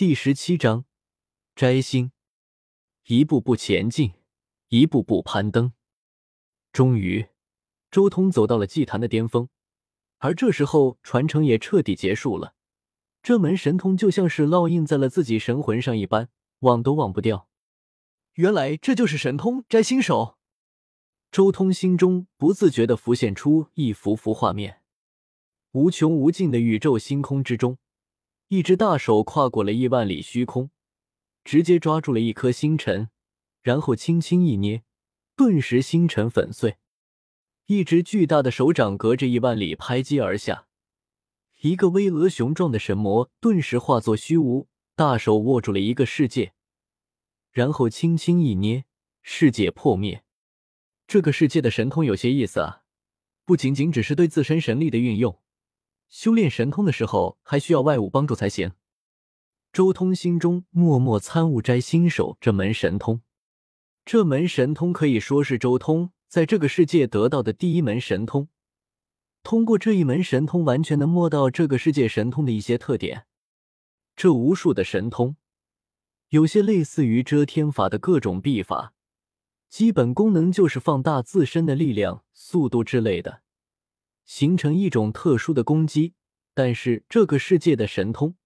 第十七章摘星。一步步前进，一步步攀登，终于，周通走到了祭坛的巅峰。而这时候，传承也彻底结束了。这门神通就像是烙印在了自己神魂上一般，忘都忘不掉。原来这就是神通摘星手。周通心中不自觉的浮现出一幅幅画面：无穷无尽的宇宙星空之中，一只大手跨过了亿万里虚空，直接抓住了一颗星辰，然后轻轻一捏，顿时星辰粉碎。一只巨大的手掌隔着亿万里拍击而下，一个巍峨雄壮的神魔顿时化作虚无，大手握住了一个世界，然后轻轻一捏，世界破灭。这个世界的神通有些意思啊，不仅仅只是对自身神力的运用，修炼神通的时候还需要外物帮助才行。周通心中默默参悟摘星手这门神通，这门神通可以说是周通。在这个世界得到的第一门神通，通过这一门神通，完全能摸到这个世界神通的一些特点。这无数的神通，有些类似于遮天法的各种秘法，基本功能就是放大自身的力量、速度之类的，形成一种特殊的攻击。但是这个世界的神通，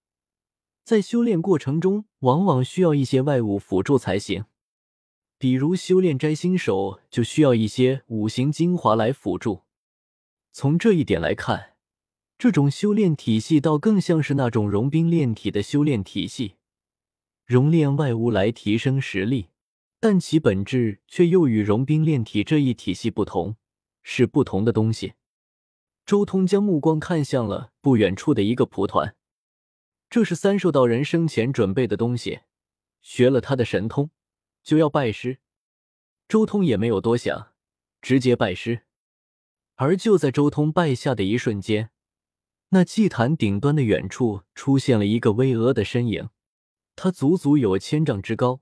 在修炼过程中，往往需要一些外物辅助才行。比如修炼摘星手就需要一些五行精华来辅助。从这一点来看，这种修炼体系倒更像是那种融冰炼体的修炼体系，熔炼外物来提升实力，但其本质却又与融冰炼体这一体系不同，是不同的东西。周通将目光看向了不远处的一个蒲团，这是三兽道人生前准备的东西，学了他的神通。就要拜师，周通也没有多想，直接拜师。而就在周通拜下的一瞬间，那祭坛顶端的远处出现了一个巍峨的身影，他足足有千丈之高，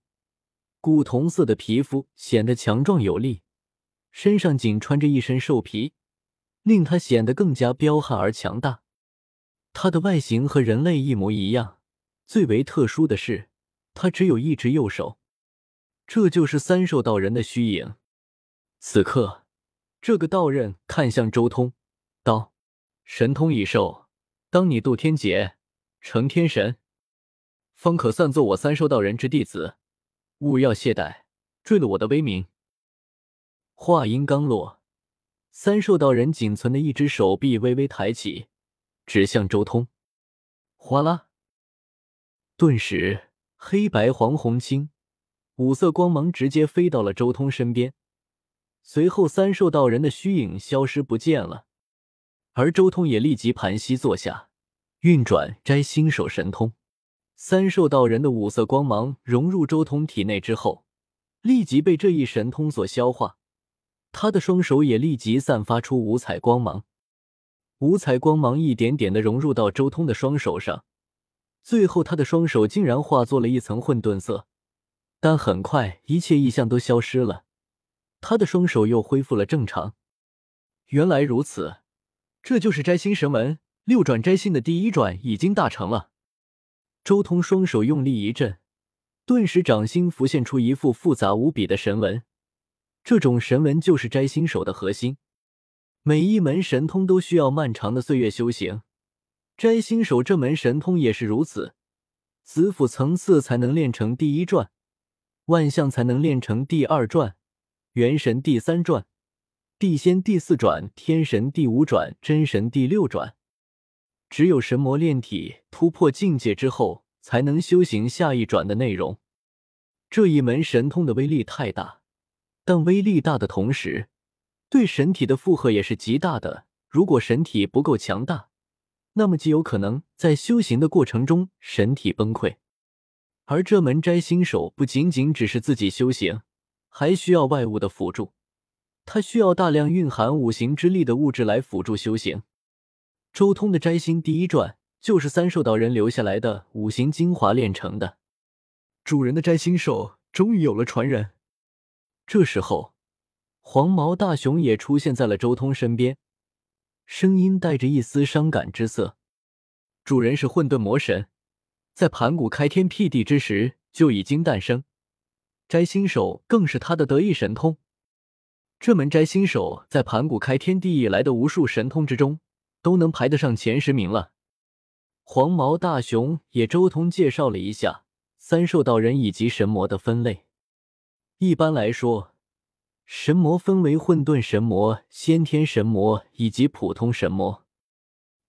古铜色的皮肤显得强壮有力，身上仅穿着一身兽皮，令他显得更加彪悍而强大。他的外形和人类一模一样，最为特殊的是，他只有一只右手。这就是三兽道人的虚影。此刻，这个道人看向周通，道：“神通已授，当你渡天劫，成天神，方可算作我三兽道人之弟子。勿要懈怠，坠了我的威名。”话音刚落，三兽道人仅存的一只手臂微微抬起，指向周通。哗啦，顿时，黑白黄红青。五色光芒直接飞到了周通身边，随后三兽道人的虚影消失不见了，而周通也立即盘膝坐下，运转摘星手神通。三兽道人的五色光芒融入周通体内之后，立即被这一神通所消化，他的双手也立即散发出五彩光芒，五彩光芒一点点的融入到周通的双手上，最后他的双手竟然化作了一层混沌色。但很快，一切异象都消失了，他的双手又恢复了正常。原来如此，这就是摘星神文六转摘星的第一转已经大成了。周通双手用力一震，顿时掌心浮现出一副复杂无比的神文。这种神文就是摘星手的核心。每一门神通都需要漫长的岁月修行，摘星手这门神通也是如此，子府层次才能练成第一转。万象才能练成第二转，元神第三转，地仙第四转，天神第五转，真神第六转。只有神魔炼体突破境界之后，才能修行下一转的内容。这一门神通的威力太大，但威力大的同时，对神体的负荷也是极大的。如果神体不够强大，那么极有可能在修行的过程中神体崩溃。而这门摘星手不仅仅只是自己修行，还需要外物的辅助。它需要大量蕴含五行之力的物质来辅助修行。周通的摘星第一转就是三兽道人留下来的五行精华炼成的。主人的摘星手终于有了传人。这时候，黄毛大熊也出现在了周通身边，声音带着一丝伤感之色：“主人是混沌魔神。”在盘古开天辟地之时就已经诞生。摘星手更是他的得意神通。这门摘星手在盘古开天地以来的无数神通之中，都能排得上前十名了。黄毛大熊也周通介绍了一下三兽道人以及神魔的分类。一般来说，神魔分为混沌神魔、先天神魔以及普通神魔。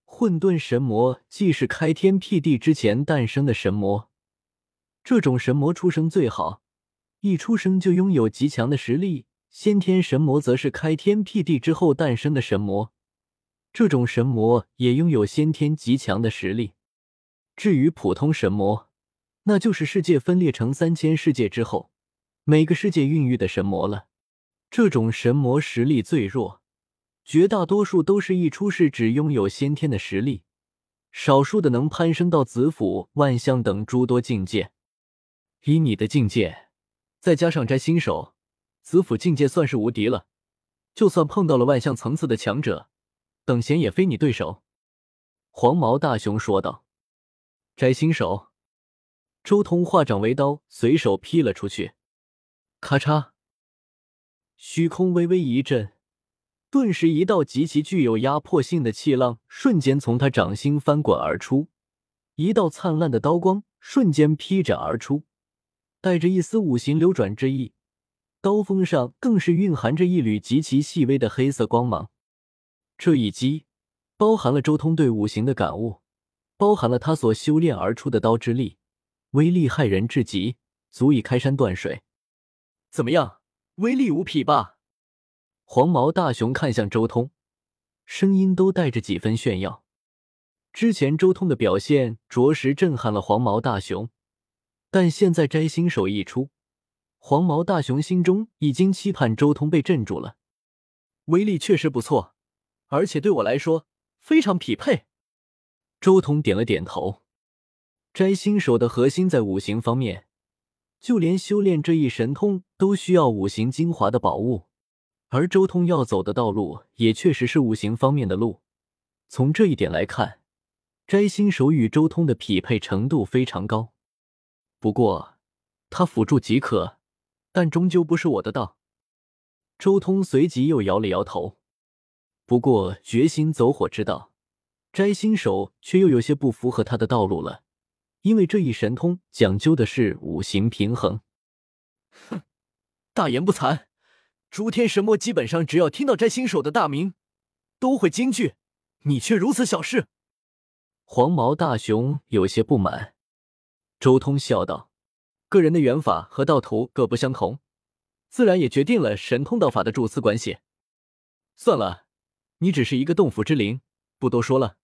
混沌神魔既是开天辟地之前诞生的神魔，这种神魔出生最好，一出生就拥有极强的实力；先天神魔则是开天辟地之后诞生的神魔。这种神魔也拥有先天极强的实力。至于普通神魔，那就是世界分裂成三千世界之后，每个世界孕育的神魔了。这种神魔实力最弱，绝大多数都是一出世只拥有先天的实力，少数的能攀升到子府、万象等诸多境界。以你的境界，再加上摘星手，子府境界算是无敌了。就算碰到了万象层次的强者。等闲也非你对手，黄毛大熊说道。摘星手，周通化掌为刀，随手劈了出去。咔嚓，虚空微微一震，顿时一道极其具有压迫性的气浪瞬间从他掌心翻滚而出，一道灿烂的刀光瞬间劈斩而出，带着一丝五行流转之意，刀锋上更是蕴含着一缕极其细微的黑色光芒。这一击包含了周通对五行的感悟，包含了他所修炼而出的刀之力，威力骇人至极，足以开山断水。怎么样，威力无匹吧？黄毛大熊看向周通，声音都带着几分炫耀。之前周通的表现着实震撼了黄毛大熊，但现在摘星手一出，黄毛大熊心中已经期盼周通被镇住了。威力确实不错。而且对我来说非常匹配。周通点了点头。摘星手的核心在五行方面，就连修炼这一神通都需要五行精华的宝物，而周通要走的道路也确实是五行方面的路。从这一点来看，摘星手与周通的匹配程度非常高。不过他辅助即可，但终究不是我的道。周通随即又摇了摇头。不过，决心走火之道，摘星手却又有些不符合他的道路了。因为这一神通讲究的是五行平衡。哼，大言不惭！诸天神魔基本上只要听到摘星手的大名，都会惊惧。你却如此小视。黄毛大熊有些不满。周通笑道：“个人的缘法和道途各不相同，自然也决定了神通道法的主次关系。算了。”你只是一个洞府之灵，不多说了。